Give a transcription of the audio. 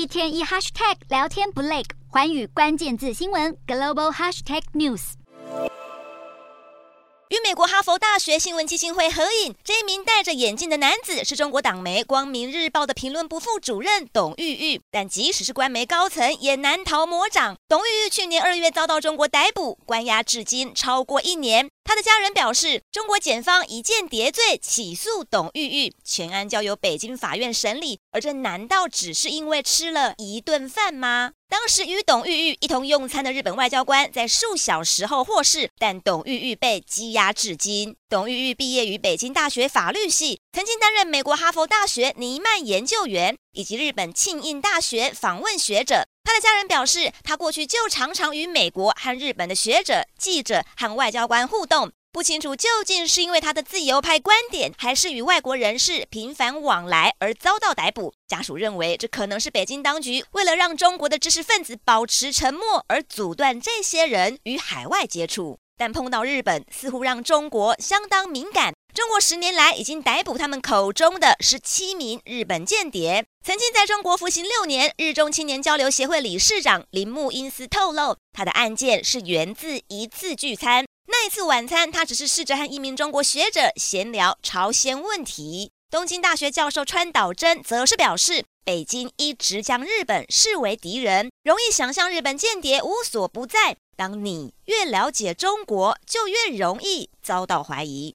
一天一 hashtag 聊天不累，寰宇关键字新闻 global hashtag news。与美国哈佛大学新闻基金会合影，这一名戴着眼镜的男子是中国党媒《光明日报》的评论部副主任董玉玉。但即使是官媒高层，也难逃魔掌。董玉玉去年二月遭到中国逮捕，关押至今超过一年。他的家人表示，中国检方以间谍罪起诉董玉玉，全案交由北京法院审理。而这难道只是因为吃了一顿饭吗？当时与董玉玉一同用餐的日本外交官在数小时后获释，但董玉玉被羁押至今。董玉玉毕业于北京大学法律系，曾经担任美国哈佛大学尼曼研究员以及日本庆应大学访问学者。他的家人表示，他过去就常常与美国和日本的学者、记者和外交官互动。不清楚究竟是因为他的自由派观点，还是与外国人士频繁往来而遭到逮捕。家属认为，这可能是北京当局为了让中国的知识分子保持沉默而阻断这些人与海外接触。但碰到日本，似乎让中国相当敏感。中国十年来已经逮捕他们口中的十七名日本间谍。曾经在中国服刑六年，日中青年交流协会理事长铃木英司透露，他的案件是源自一次聚餐。那一次晚餐，他只是试着和一名中国学者闲聊朝鲜问题。东京大学教授川岛真则是表示，北京一直将日本视为敌人，容易想象日本间谍无所不在。当你越了解中国，就越容易遭到怀疑。